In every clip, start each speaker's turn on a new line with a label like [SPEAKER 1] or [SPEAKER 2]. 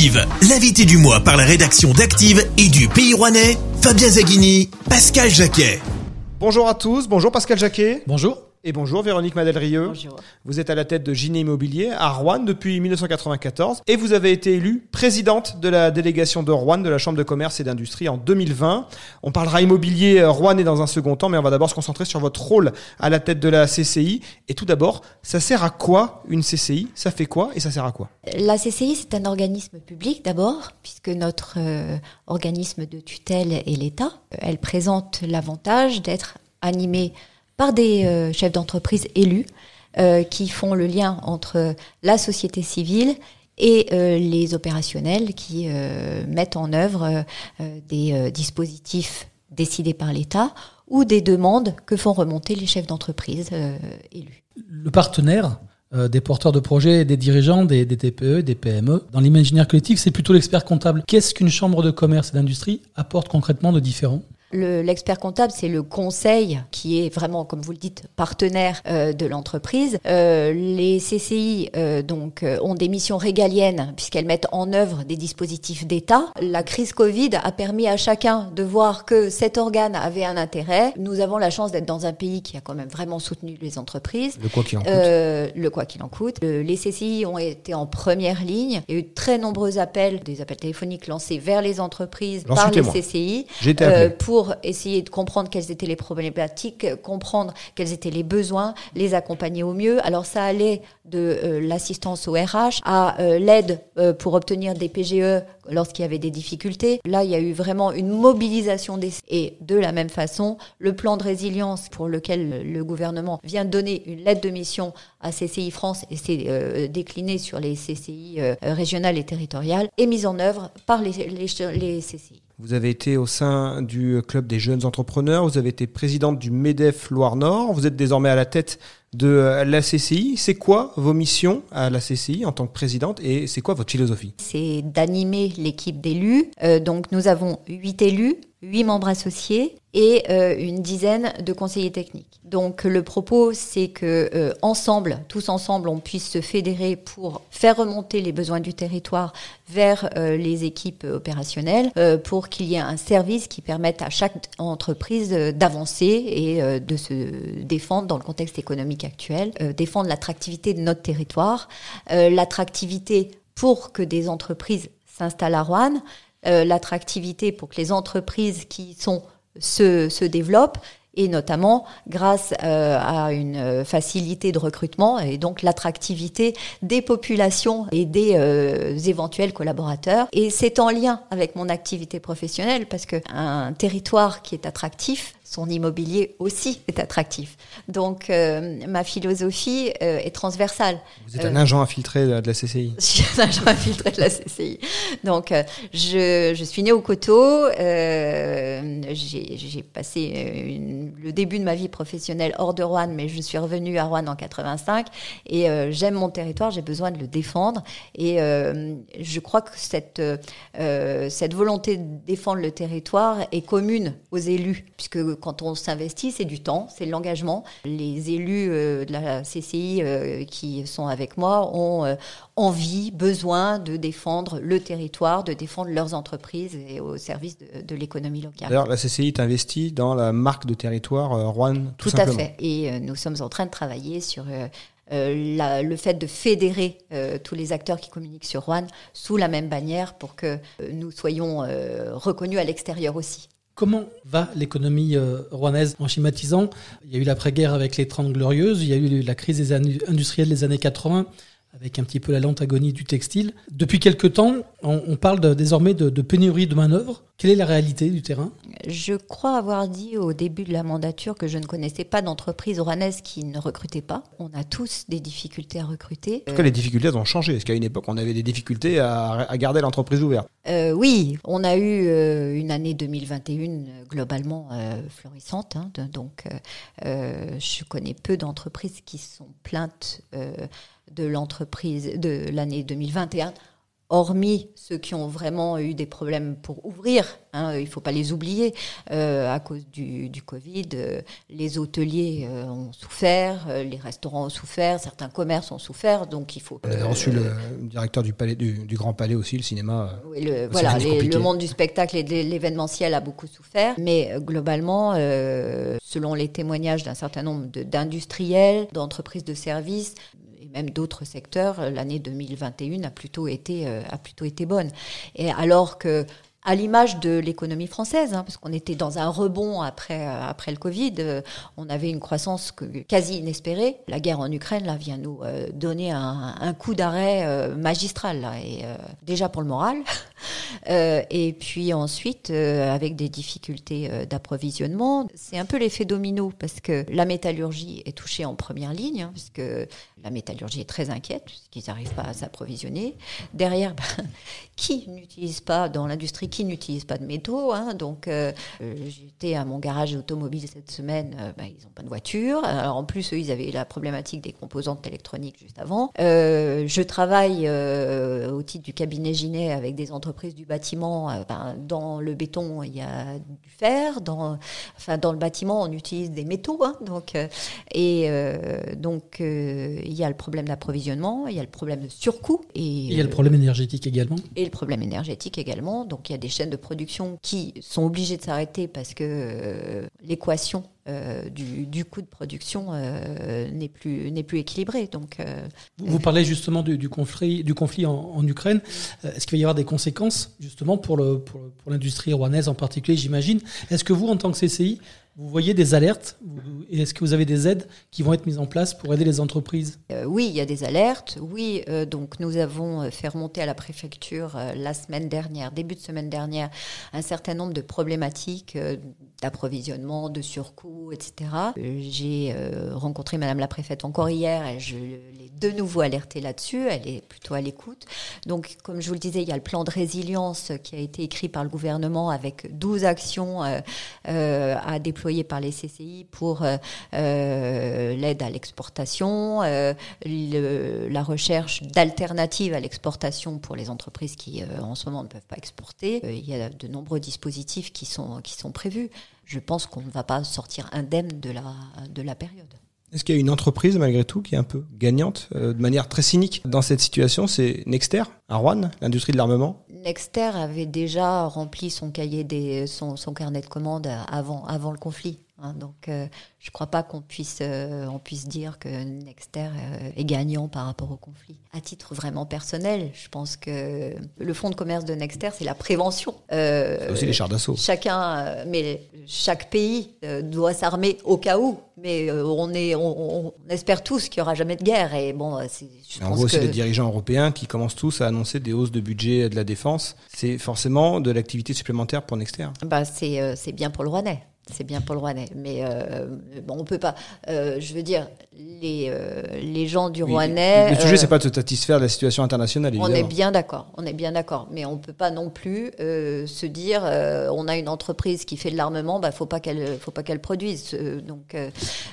[SPEAKER 1] Active, l'invité du mois par la rédaction d'Active et du Pays Rouennais, Fabien Zaghini, Pascal Jacquet.
[SPEAKER 2] Bonjour à tous, bonjour Pascal Jacquet.
[SPEAKER 3] Bonjour.
[SPEAKER 2] Et bonjour Véronique Madelrieux.
[SPEAKER 4] Bonjour.
[SPEAKER 2] Vous êtes à la tête de Giné Immobilier à Rouen depuis 1994 et vous avez été élue présidente de la délégation de Rouen de la Chambre de commerce et d'industrie en 2020. On parlera immobilier rouennais dans un second temps, mais on va d'abord se concentrer sur votre rôle à la tête de la CCI. Et tout d'abord, ça sert à quoi une CCI Ça fait quoi et ça sert à quoi?
[SPEAKER 4] La CCI, c'est un organisme public d'abord, puisque notre euh, organisme de tutelle est l'État. Elle présente l'avantage d'être animée par des euh, chefs d'entreprise élus euh, qui font le lien entre la société civile et euh, les opérationnels qui mettent en œuvre des dispositifs décidés par l'État ou des demandes que font remonter les chefs d'entreprise élus.
[SPEAKER 3] Le partenaire des porteurs de projets, des dirigeants, des, des TPE, des PME. Dans l'imaginaire collectif, c'est plutôt l'expert comptable. Qu'est-ce qu'une chambre de commerce et d'industrie apporte concrètement de différent?
[SPEAKER 4] L'expert comptable, c'est le conseil qui est vraiment, comme vous le dites, partenaire euh, de l'entreprise. Euh, les CCI euh, donc euh, ont des missions régaliennes puisqu'elles mettent en œuvre des dispositifs d'État. La crise Covid a permis à chacun de voir que cet organe avait un intérêt. Nous avons la chance d'être dans un pays qui a quand même vraiment soutenu les entreprises.
[SPEAKER 2] Le quoi qu'il en coûte.
[SPEAKER 4] le quoi qu'il en coûte. les CCI ont été en première ligne. Il y a eu de très nombreux appels, des appels téléphoniques lancés vers les entreprises par les CCI pour pour essayer de comprendre quelles étaient les problématiques, comprendre quels étaient les besoins, les accompagner au mieux. Alors ça allait de euh, l'assistance au RH à euh, l'aide euh, pour obtenir des PGE lorsqu'il y avait des difficultés. Là, il y a eu vraiment une mobilisation des... Et de la même façon, le plan de résilience pour lequel le gouvernement vient donner une lettre de mission à CCI France et c'est décliné sur les CCI régionales et territoriales est mis en œuvre par les CCI.
[SPEAKER 2] Vous avez été au sein du club des jeunes entrepreneurs, vous avez été présidente du MEDEF Loire-Nord, vous êtes désormais à la tête de la CCI. C'est quoi vos missions à la CCI en tant que présidente et c'est quoi votre philosophie?
[SPEAKER 4] C'est d'animer l'équipe d'élus. Euh, donc nous avons huit élus, huit membres associés et euh, une dizaine de conseillers techniques. Donc le propos, c'est que euh, ensemble, tous ensemble, on puisse se fédérer pour faire remonter les besoins du territoire vers euh, les équipes opérationnelles, pour qu'il y ait un service qui permette à chaque entreprise d'avancer et de se défendre dans le contexte économique actuel, défendre l'attractivité de notre territoire, l'attractivité pour que des entreprises s'installent à Rouen, l'attractivité pour que les entreprises qui sont se, se développe et notamment grâce euh, à une euh, facilité de recrutement et donc l'attractivité des populations et des euh, éventuels collaborateurs. Et c'est en lien avec mon activité professionnelle parce que un territoire qui est attractif, son immobilier aussi est attractif. Donc euh, ma philosophie euh, est transversale.
[SPEAKER 2] Vous êtes un euh, agent infiltré de la CCI.
[SPEAKER 4] Je suis un agent infiltré de la CCI. Donc je, je, suis née au coteau. J'ai passé le début de ma vie professionnelle hors de Rouen, mais je suis revenue à Rouen en 85 et j'aime mon territoire. J'ai besoin de le défendre et je crois que cette cette volonté de défendre le territoire est commune aux élus, puisque quand on s'investit, c'est du temps, c'est de l'engagement. Les élus euh, de la CCI euh, qui sont avec moi ont euh, envie, besoin de défendre le territoire, de défendre leurs entreprises et au service de, l'économie locale.
[SPEAKER 2] D'ailleurs, la CCI est investie dans la marque de territoire Rouen, tout,
[SPEAKER 4] tout à fait. Et nous sommes en train de travailler sur le fait de fédérer tous les acteurs qui communiquent sur Rouen sous la même bannière pour que nous soyons reconnus à l'extérieur aussi.
[SPEAKER 3] Comment va l'économie euh, rouennaise en schématisant? Il y a eu l'après-guerre avec les 30 glorieuses, il y a eu la crise industrielle des années 80 avec un petit peu la lente agonie du textile. Depuis quelque temps, on, parle désormais de, pénurie de main-d'œuvre. Quelle est la réalité du terrain?
[SPEAKER 4] Je crois avoir dit au début de la mandature que je ne connaissais pas d'entreprise oranaise qui ne recrutait pas. On a tous des difficultés à recruter.
[SPEAKER 2] En tout cas, les difficultés ont changé? Est-ce qu'à une époque, on avait des difficultés à, garder l'entreprise ouverte?
[SPEAKER 4] Euh, Oui, on a eu euh, une année 2021 globalement euh, florissante. Hein, donc, je connais peu d'entreprises qui sont plaintes de l'entreprise de l'année 2021 hormis ceux qui ont vraiment eu des problèmes pour ouvrir, hein, il ne faut pas les oublier, euh, à cause du, du Covid, euh, les hôteliers euh, ont souffert, les restaurants ont souffert, certains commerces ont souffert, donc il faut...
[SPEAKER 2] On a reçu le directeur du, palais, du, du Grand Palais aussi, le cinéma.
[SPEAKER 4] Oui, le, voilà, les- le monde du spectacle et de l'événementiel a beaucoup souffert, mais globalement, selon les témoignages d'un certain nombre de- d'industriels, d'entreprises de services même d'autres secteurs, euh, l'année 2021 a plutôt été euh, a plutôt été bonne. Et alors que à l'image de l'économie française, hein, parce qu'on était dans un rebond après euh, après le Covid, euh, on avait une croissance quasi inespérée. La guerre en Ukraine là vient nous euh, donner un, un coup d'arrêt magistral là, et déjà pour le moral. Et puis ensuite, avec des difficultés d'approvisionnement, c'est un peu l'effet domino parce que la métallurgie est touchée en première ligne, hein, parce que la métallurgie est très inquiète, puisqu'ils n'arrivent pas à s'approvisionner. Derrière, ben, qui n'utilise pas dans l'industrie, qui n'utilise pas de métaux hein, Donc, euh, euh, j'étais à mon garage automobile cette semaine, euh, ben, ils n'ont pas de voiture. Alors en plus, eux, ils avaient la problématique des composantes électroniques juste avant. Euh, je travaille au titre du cabinet Ginet avec des entreprises du bâtiment. Ben, dans le béton, il y a du fer. Dans, enfin, dans le bâtiment, on utilise des métaux. hein, donc, et donc, il y a le problème d'approvisionnement, il y a le problème de surcoût. Et,
[SPEAKER 3] Il y a le problème énergétique également.
[SPEAKER 4] et le problème énergétique également. Donc il y a des chaînes de production qui sont obligées de s'arrêter parce que euh, l'équation euh, du, du coût de production euh, n'est plus plus équilibrée. Donc
[SPEAKER 3] Vous, parlez justement du, conflit, du conflit en, Ukraine. Est-ce qu'il va y avoir des conséquences justement pour pour, pour l'industrie rouennaise en particulier, j'imagine? Est-ce que vous, en tant que CCI, vous voyez des alertes est-ce que vous avez des aides qui vont être mises en place pour aider les entreprises?
[SPEAKER 4] Euh, oui, il y a des alertes. Oui, euh, donc nous avons euh, fait remonter à la préfecture la semaine dernière, début de semaine dernière, un certain nombre de problématiques d'approvisionnement, de surcoût, etc. J'ai rencontré Madame la préfète encore hier et je l'ai de nouveau alertée là-dessus. Elle est plutôt à l'écoute. Donc, comme je vous le disais, il y a le plan de résilience qui a été écrit par le gouvernement avec 12 actions à déployer par les CCI pour euh, euh, l'aide à l'exportation, euh, la recherche d'alternatives à l'exportation pour les entreprises qui, en ce moment, ne peuvent pas exporter. Il y a de nombreux dispositifs qui sont, qui sont prévus. Je pense qu'on ne va pas sortir indemne de la, de la période.
[SPEAKER 2] Est-ce qu'il y a une entreprise, malgré tout, qui est un peu gagnante, de manière très cynique, dans cette situation? C'est Nexter, à Rouen, l'industrie de l'armement?
[SPEAKER 4] Nexter avait déjà rempli son cahier des, son, son carnet de commandes avant, avant le conflit. Hein. donc, euh, je ne crois pas qu'on puisse, euh, on puisse dire que Nexter euh, est gagnant par rapport au conflit. À titre vraiment personnel, je pense que le fonds de commerce de Nexter, c'est la prévention.
[SPEAKER 2] C'est aussi les chars d'assaut.
[SPEAKER 4] Chacun, mais chaque pays doit s'armer au cas où. Mais on est, on, on espère tous qu'il y aura jamais de guerre. Et bon, c'est, je
[SPEAKER 2] Et on
[SPEAKER 4] pense
[SPEAKER 2] voit aussi
[SPEAKER 4] que
[SPEAKER 2] les dirigeants européens qui commencent tous à annoncer des hausses de budget de la défense. C'est forcément de l'activité supplémentaire pour Nexter.
[SPEAKER 4] Bah, c'est c'est bien pour le Rouennais. C'est bien pour le Rouennais. Mais euh, bon, on peut pas. euh, je veux dire, les, euh, les gens du Rouennais.
[SPEAKER 2] Le sujet,
[SPEAKER 4] euh,
[SPEAKER 2] c'est pas de se satisfaire de la situation internationale,
[SPEAKER 4] on est bien d'accord, on est bien d'accord, mais on peut pas non plus se dire on a une entreprise qui fait de l'armement, bah faut pas qu'elle faut pas qu'elle produise. Donc, euh,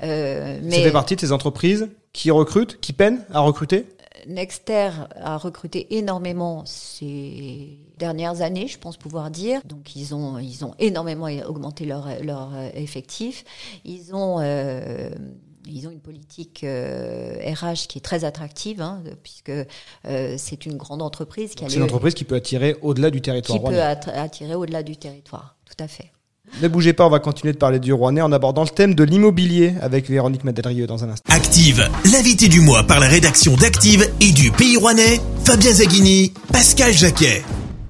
[SPEAKER 2] Ça
[SPEAKER 4] mais
[SPEAKER 2] fait partie de ces entreprises qui recrutent, qui peinent à recruter?
[SPEAKER 4] Nexter a recruté énormément ces dernières années, je pense pouvoir dire. Donc ils ont, ils ont énormément augmenté leur, leur euh, effectif. Ils ont, euh, ils ont une politique euh, RH qui est très attractive, hein, puisque euh, c'est une grande entreprise qui, a
[SPEAKER 2] C'est une entreprise qui peut attirer au-delà du territoire
[SPEAKER 4] qui peut attirer au-delà du territoire. Tout à fait.
[SPEAKER 2] Ne bougez pas, on va continuer de parler du Rouennais en abordant le thème de l'immobilier avec Véronique Madelieu dans un instant.
[SPEAKER 1] Active, l'invité du mois par la rédaction d'Active et du Pays Rouennais, Fabien Zaghini, Pascal Jacquet.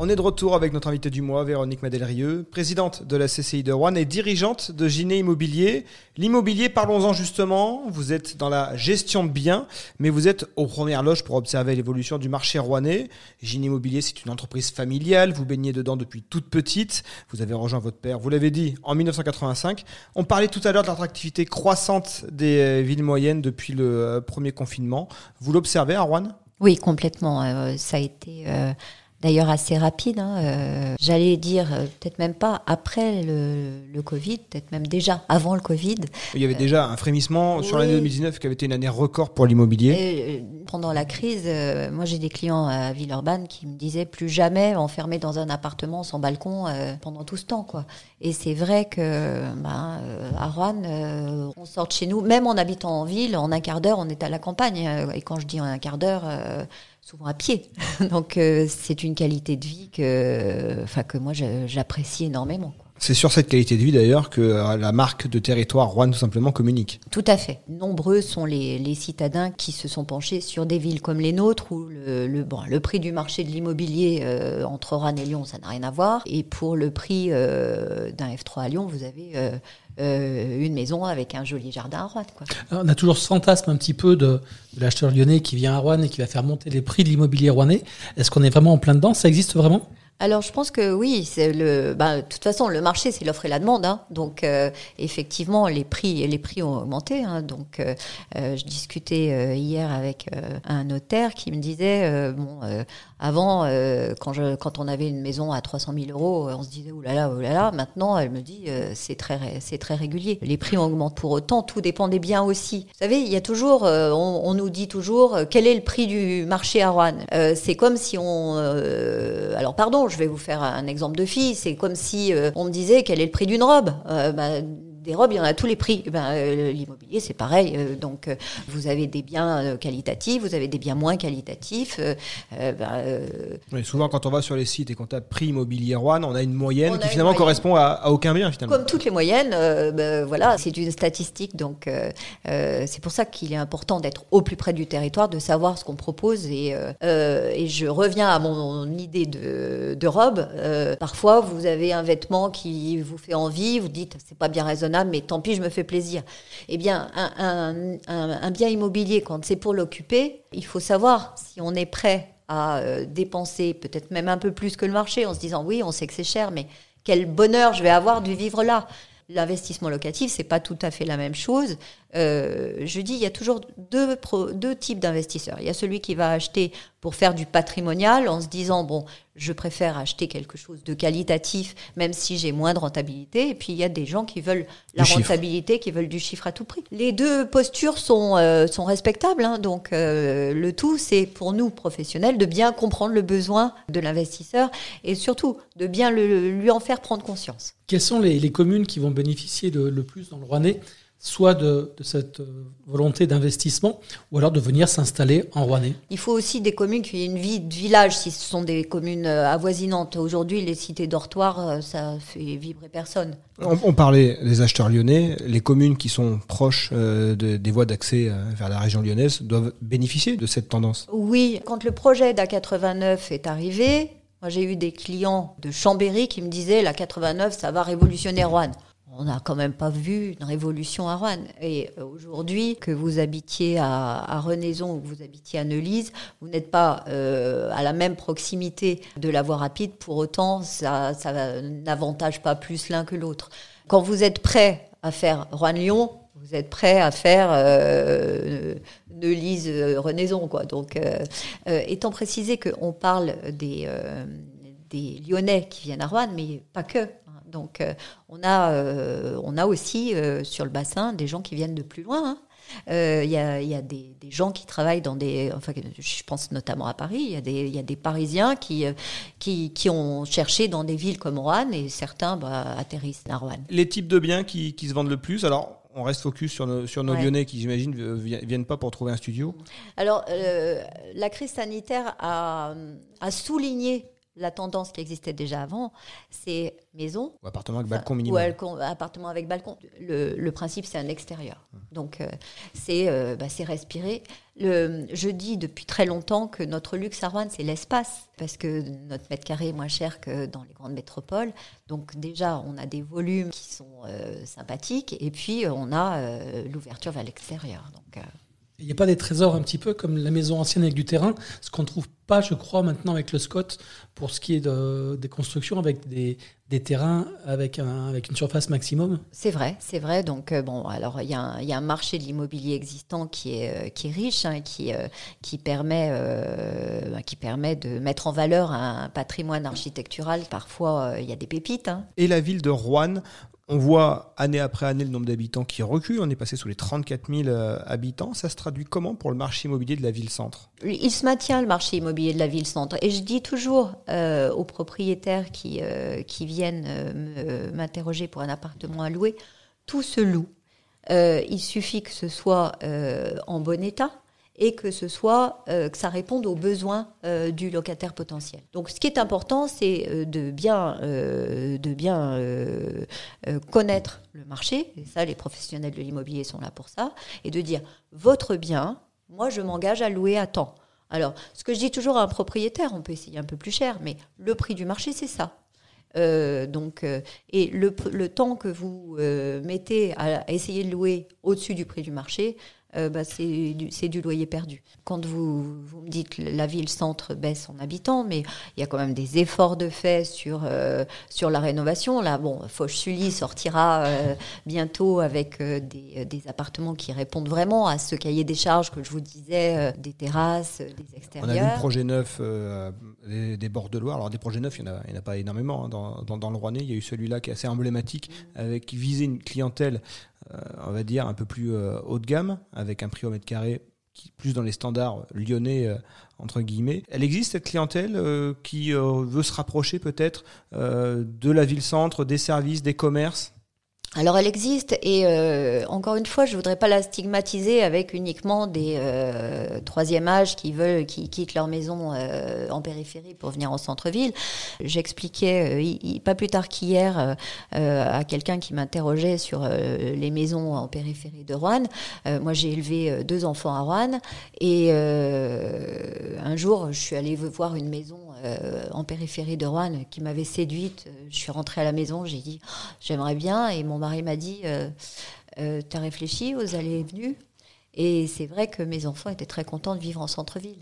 [SPEAKER 2] On est de retour avec notre invité du mois, Véronique Madelieu, présidente de la CCI de Rouen et dirigeante de Giné Immobilier. L'immobilier, parlons-en justement. Vous êtes dans la gestion de biens, mais vous êtes aux premières loges pour observer l'évolution du marché rouennais. Giné Immobilier, c'est une entreprise familiale. Vous baignez dedans depuis toute petite. Vous avez rejoint votre père, vous l'avez dit, en 1985. On parlait tout à l'heure de l'attractivité croissante des euh, villes moyennes depuis le euh, premier confinement. Vous l'observez à Rouen?
[SPEAKER 4] Oui, complètement. Euh, ça a été euh, d'ailleurs assez rapide. Hein, euh, J'allais dire euh, peut-être même pas après le, le Covid, peut-être même déjà avant le Covid.
[SPEAKER 2] Il y avait déjà un frémissement sur
[SPEAKER 4] oui.
[SPEAKER 2] l'année 2019 qui avait été une année record pour l'immobilier.
[SPEAKER 4] Euh, pendant la crise, euh, moi j'ai des clients à Villeurbanne qui me disaient plus jamais enfermé dans un appartement sans balcon euh, pendant tout ce temps, quoi. Et c'est vrai que euh, à Rouen, euh, on sort de chez nous, même en habitant en ville, en un quart d'heure, on est à la campagne. Euh, Et quand je dis en un quart d'heure, euh, souvent à pied. Donc euh, c'est une qualité de vie que, enfin que moi j'apprécie énormément.
[SPEAKER 2] C'est sur cette qualité de vie d'ailleurs que euh, la marque de territoire Rouen tout simplement communique.
[SPEAKER 4] Tout à fait. Nombreux sont les, les citadins qui se sont penchés sur des villes comme les nôtres où le, le, bon, le prix du marché de l'immobilier euh, entre Rennes et Lyon, ça n'a rien à voir. Et pour le prix euh, d'un F3 à Lyon, vous avez euh, euh, une maison avec un joli jardin à Rouen. Quoi.
[SPEAKER 3] Alors, on a toujours ce fantasme un petit peu de, de l'acheteur lyonnais qui vient à Rouen et qui va faire monter les prix de l'immobilier rouennais. Est-ce qu'on est vraiment en plein dedans? Ça existe vraiment?
[SPEAKER 4] Alors je pense que oui, c'est le. Bah, de toute façon, le marché c'est l'offre et la demande. Hein. Donc euh, effectivement, les prix les prix ont augmenté. Hein. Donc euh, euh, je discutais hier avec un notaire qui me disait bon avant euh, quand je quand on avait une maison à 300 000 euros, on se disait oulala oulala. Maintenant, elle me dit euh, c'est très c'est très régulier. Les prix augmentent pour autant. Tout dépend des biens aussi. Vous savez, il y a toujours euh, on, on nous dit toujours euh, quel est le prix du marché à Rouen. Euh, c'est comme si on euh, alors pardon, je vais vous faire un exemple de fille. C'est comme si on me disait quel est le prix d'une robe? Bah, des robes, il y en a à tous les prix. Eh Ben, euh, L'immobilier, c'est pareil. Euh, donc, euh, vous avez des biens qualitatifs, vous avez des biens moins qualitatifs. Ben,
[SPEAKER 2] souvent quand on va sur les sites et qu'on tape prix immobilier Rouen, on a une moyenne
[SPEAKER 4] a
[SPEAKER 2] qui
[SPEAKER 4] une
[SPEAKER 2] finalement
[SPEAKER 4] moyenne.
[SPEAKER 2] correspond à, à aucun bien finalement.
[SPEAKER 4] Comme toutes les moyennes, ben, voilà, c'est une statistique. Donc, c'est pour ça qu'il est important d'être au plus près du territoire, de savoir ce qu'on propose. Et, et je reviens à mon, idée de, de robe. Parfois, vous avez un vêtement qui vous fait envie, vous dites c'est pas bien raisonnable, mais tant pis, je me fais plaisir. Eh bien, un, bien immobilier, quand c'est pour l'occuper, il faut savoir si on est prêt à euh, dépenser peut-être même un peu plus que le marché en se disant oui, on sait que c'est cher, mais quel bonheur je vais avoir de vivre là. L'investissement locatif, c'est pas tout à fait la même chose. Euh, je dis, il y a toujours deux, pro- deux types d'investisseurs. Il y a celui qui va acheter pour faire du patrimonial en se disant, bon, je préfère acheter quelque chose de qualitatif, même si j'ai moins de rentabilité. Et puis, il y a des gens qui veulent la
[SPEAKER 2] Du chiffre.
[SPEAKER 4] rentabilité, qui veulent du chiffre à tout prix. Les deux postures sont, euh, sont respectables. hein. donc, euh, le tout, c'est pour nous, professionnels, de bien comprendre le besoin de l'investisseur et surtout de bien le- lui en faire prendre conscience.
[SPEAKER 3] Quelles sont les, les communes qui vont bénéficier de- le plus dans le Rouennais soit de, de cette euh, volonté d'investissement, ou alors de venir s'installer en Rouennais
[SPEAKER 4] Il faut aussi des communes qui aient une vie de village, si ce sont des communes euh, avoisinantes. Aujourd'hui, les cités dortoirs, euh, ça fait vibrer personne.
[SPEAKER 2] On, on parlait des acheteurs lyonnais, les communes qui sont proches euh, de- des voies d'accès euh, vers la région lyonnaise doivent bénéficier de cette tendance.
[SPEAKER 4] Oui, quand le projet d'A89 est arrivé, moi j'ai eu des clients de Chambéry qui me disaient la 89, ça va révolutionner Rouen. On n'a quand même pas vu une révolution à Rouen. Et euh, aujourd'hui, que vous habitiez à, à Renaison ou que vous habitiez à Neulise, vous n'êtes pas euh, à la même proximité de la voie rapide. Pour autant, ça, n'avantage pas plus l'un que l'autre. Quand vous êtes prêt à faire Rouen-Lyon, vous êtes prêt à faire euh, Neulise, euh, Renaison, quoi. Donc, étant précisé qu'on parle des, des Lyonnais qui viennent à Rouen, mais pas que. Donc, euh, on, a, euh, on a aussi euh, sur le bassin des gens qui viennent de plus loin. hein. Euh, Il y, a, y a des, des gens qui travaillent dans des. Enfin, je pense notamment à Paris. Il y a des, il y a des Parisiens qui, qui, qui ont cherché dans des villes comme Rouen et certains bah, atterrissent à Rouen.
[SPEAKER 2] Les types de biens qui, qui se vendent le plus, alors on reste focus sur nos, sur nos
[SPEAKER 4] Ouais.
[SPEAKER 2] lyonnais qui, j'imagine, vi- viennent pas pour trouver un studio.
[SPEAKER 4] Alors, euh, la crise sanitaire a, a souligné la tendance qui existait déjà avant, c'est maison.
[SPEAKER 2] Ou appartement avec balcon
[SPEAKER 4] Ou
[SPEAKER 2] minimum.
[SPEAKER 4] balcon- appartement avec balcon. Le, le principe, c'est un extérieur. Donc, euh, c'est euh, bah, c'est respirer. Le, je dis depuis très longtemps que notre luxe à Rouen, c'est l'espace. Parce que notre mètre carré est moins cher que dans les grandes métropoles. Donc, déjà, on a des volumes qui sont euh, sympathiques. Et puis, on a l'ouverture vers l'extérieur. Donc,
[SPEAKER 3] Il n'y a pas des trésors un petit peu comme la maison ancienne avec du terrain, ce qu'on ne trouve pas, je crois, maintenant avec le Scott pour ce qui est de, des constructions avec des, des terrains avec, un, avec une surface maximum
[SPEAKER 4] C'est vrai, c'est vrai. Donc, euh, bon, alors il y, a un marché de l'immobilier existant qui est, euh, qui est riche, hein, qui, euh, qui, permet, qui permet de mettre en valeur un patrimoine architectural. Parfois, il y a des pépites. Hein.
[SPEAKER 2] Et la ville de Rouen on voit année après année le nombre d'habitants qui recule. On est passé sous les 34 000 euh, habitants. Ça se traduit comment pour le marché immobilier de la ville-centre
[SPEAKER 4] Il se maintient le marché immobilier de la ville-centre. Et je dis toujours euh, aux propriétaires qui, euh, qui viennent m'interroger pour un appartement à louer, tout se loue. il suffit que ce soit en bon état et que ce soit euh, que ça réponde aux besoins euh, du locataire potentiel. Donc, ce qui est important, c'est euh, de bien, connaître le marché. Et ça, les professionnels de l'immobilier sont là pour ça, et de dire votre bien, moi, je m'engage à louer à temps. Alors, ce que je dis toujours à un propriétaire, on peut essayer un peu plus cher, mais le prix du marché, c'est ça. donc, et le, temps que vous mettez à essayer de louer au-dessus du prix du marché, euh, bah, c'est du, du, loyer perdu. Quand vous, vous me dites que la ville-centre baisse en habitants, mais il y a quand même des efforts de fait sur, euh, sur la rénovation. Là, bon, Foch-Sully sortira euh, bientôt avec des, des, appartements qui répondent vraiment à ce cahier des charges que je vous disais, des terrasses, des extérieurs.
[SPEAKER 2] On a vu le projet neuf des, des, bords de Loire. Alors, des projets neufs, il n'y en, en, a pas énormément hein, dans, dans, dans, le Rouennais. Il y a eu celui-là qui est assez emblématique, avec qui visait une clientèle on va dire, un peu plus euh, haut de gamme, avec un prix au mètre carré plus dans les standards lyonnais euh, entre guillemets. Elle existe cette clientèle qui veut se rapprocher peut-être de la ville-centre, des services, des commerces?
[SPEAKER 4] Alors elle existe et euh, encore une fois, je voudrais pas la stigmatiser avec uniquement des euh, troisième âge qui veulent, qui quittent leur maison euh, en périphérie pour venir en centre-ville. J'expliquais euh, pas plus tard qu'hier à quelqu'un qui m'interrogeait sur les maisons en périphérie de Rouen. moi, j'ai élevé deux enfants à Rouen et un jour, je suis allée voir une maison en périphérie de Rouen qui m'avait séduite. Je suis rentrée à la maison, j'ai dit j'aimerais bien et mon mari m'a dit euh, euh, Tu as réfléchi aux allées et venues? Et c'est vrai que mes enfants étaient très contents de vivre en centre-ville.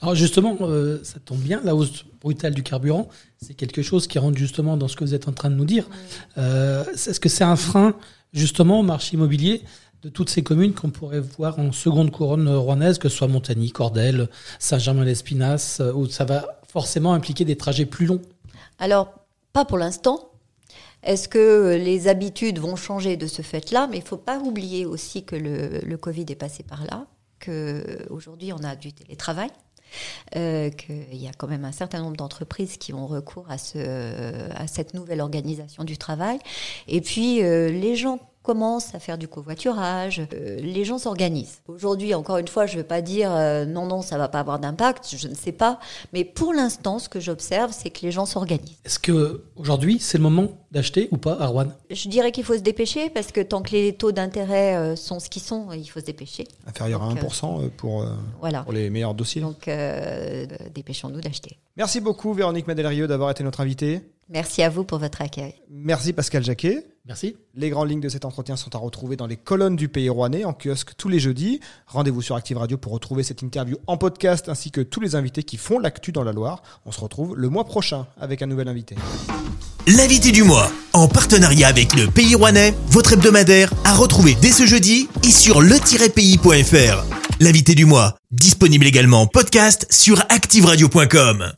[SPEAKER 3] Alors justement, euh, ça tombe bien, la hausse brutale du carburant, c'est quelque chose qui rentre justement dans ce que vous êtes en train de nous dire. Est-ce que c'est un frein justement au marché immobilier de toutes ces communes qu'on pourrait voir en seconde couronne rouennaise, que ce soit Montagny, Cordel, Saint-Germain-l'Espinasse, où ça va forcément impliquer des trajets plus longs
[SPEAKER 4] Alors, pas pour l'instant, est-ce que les habitudes vont changer de ce fait-là? Mais il ne faut pas oublier aussi que le, Covid est passé par là, qu'aujourd'hui on a du télétravail. Euh, qu'il y a quand même un certain nombre d'entreprises qui ont recours à, ce, à cette nouvelle organisation du travail. Et puis, euh, les gens commence à faire du covoiturage, euh, les gens s'organisent. Aujourd'hui, encore une fois, je ne veux pas dire euh, non, non, ça va pas avoir d'impact, je ne sais pas, mais pour l'instant, ce que j'observe, c'est que les gens s'organisent.
[SPEAKER 3] Est-ce que aujourd'hui, c'est le moment d'acheter ou pas à Rouen
[SPEAKER 4] Je dirais qu'il faut se dépêcher parce que tant que les taux d'intérêt euh, sont ce qu'ils sont, il faut se dépêcher.
[SPEAKER 2] Inférieur à 1% pour, voilà. pour les meilleurs dossiers.
[SPEAKER 4] Donc, dépêchons-nous d'acheter.
[SPEAKER 2] Merci beaucoup, Véronique Madélerieux, d'avoir été notre invitée.
[SPEAKER 4] Merci à vous pour votre accueil.
[SPEAKER 2] Merci Pascal Jacquet.
[SPEAKER 3] Merci.
[SPEAKER 2] Les grandes lignes de cet entretien sont à retrouver dans les colonnes du Pays Rouennais en kiosque tous les jeudis. Rendez-vous sur Active Radio pour retrouver cette interview en podcast ainsi que tous les invités qui font l'actu dans la Loire. On se retrouve le mois prochain avec un nouvel invité.
[SPEAKER 1] L'invité du mois, en partenariat avec le Pays Rouennais, votre hebdomadaire, à retrouver dès ce jeudi et sur le-pays.fr. L'invité du mois, disponible également en podcast sur activeradio.com.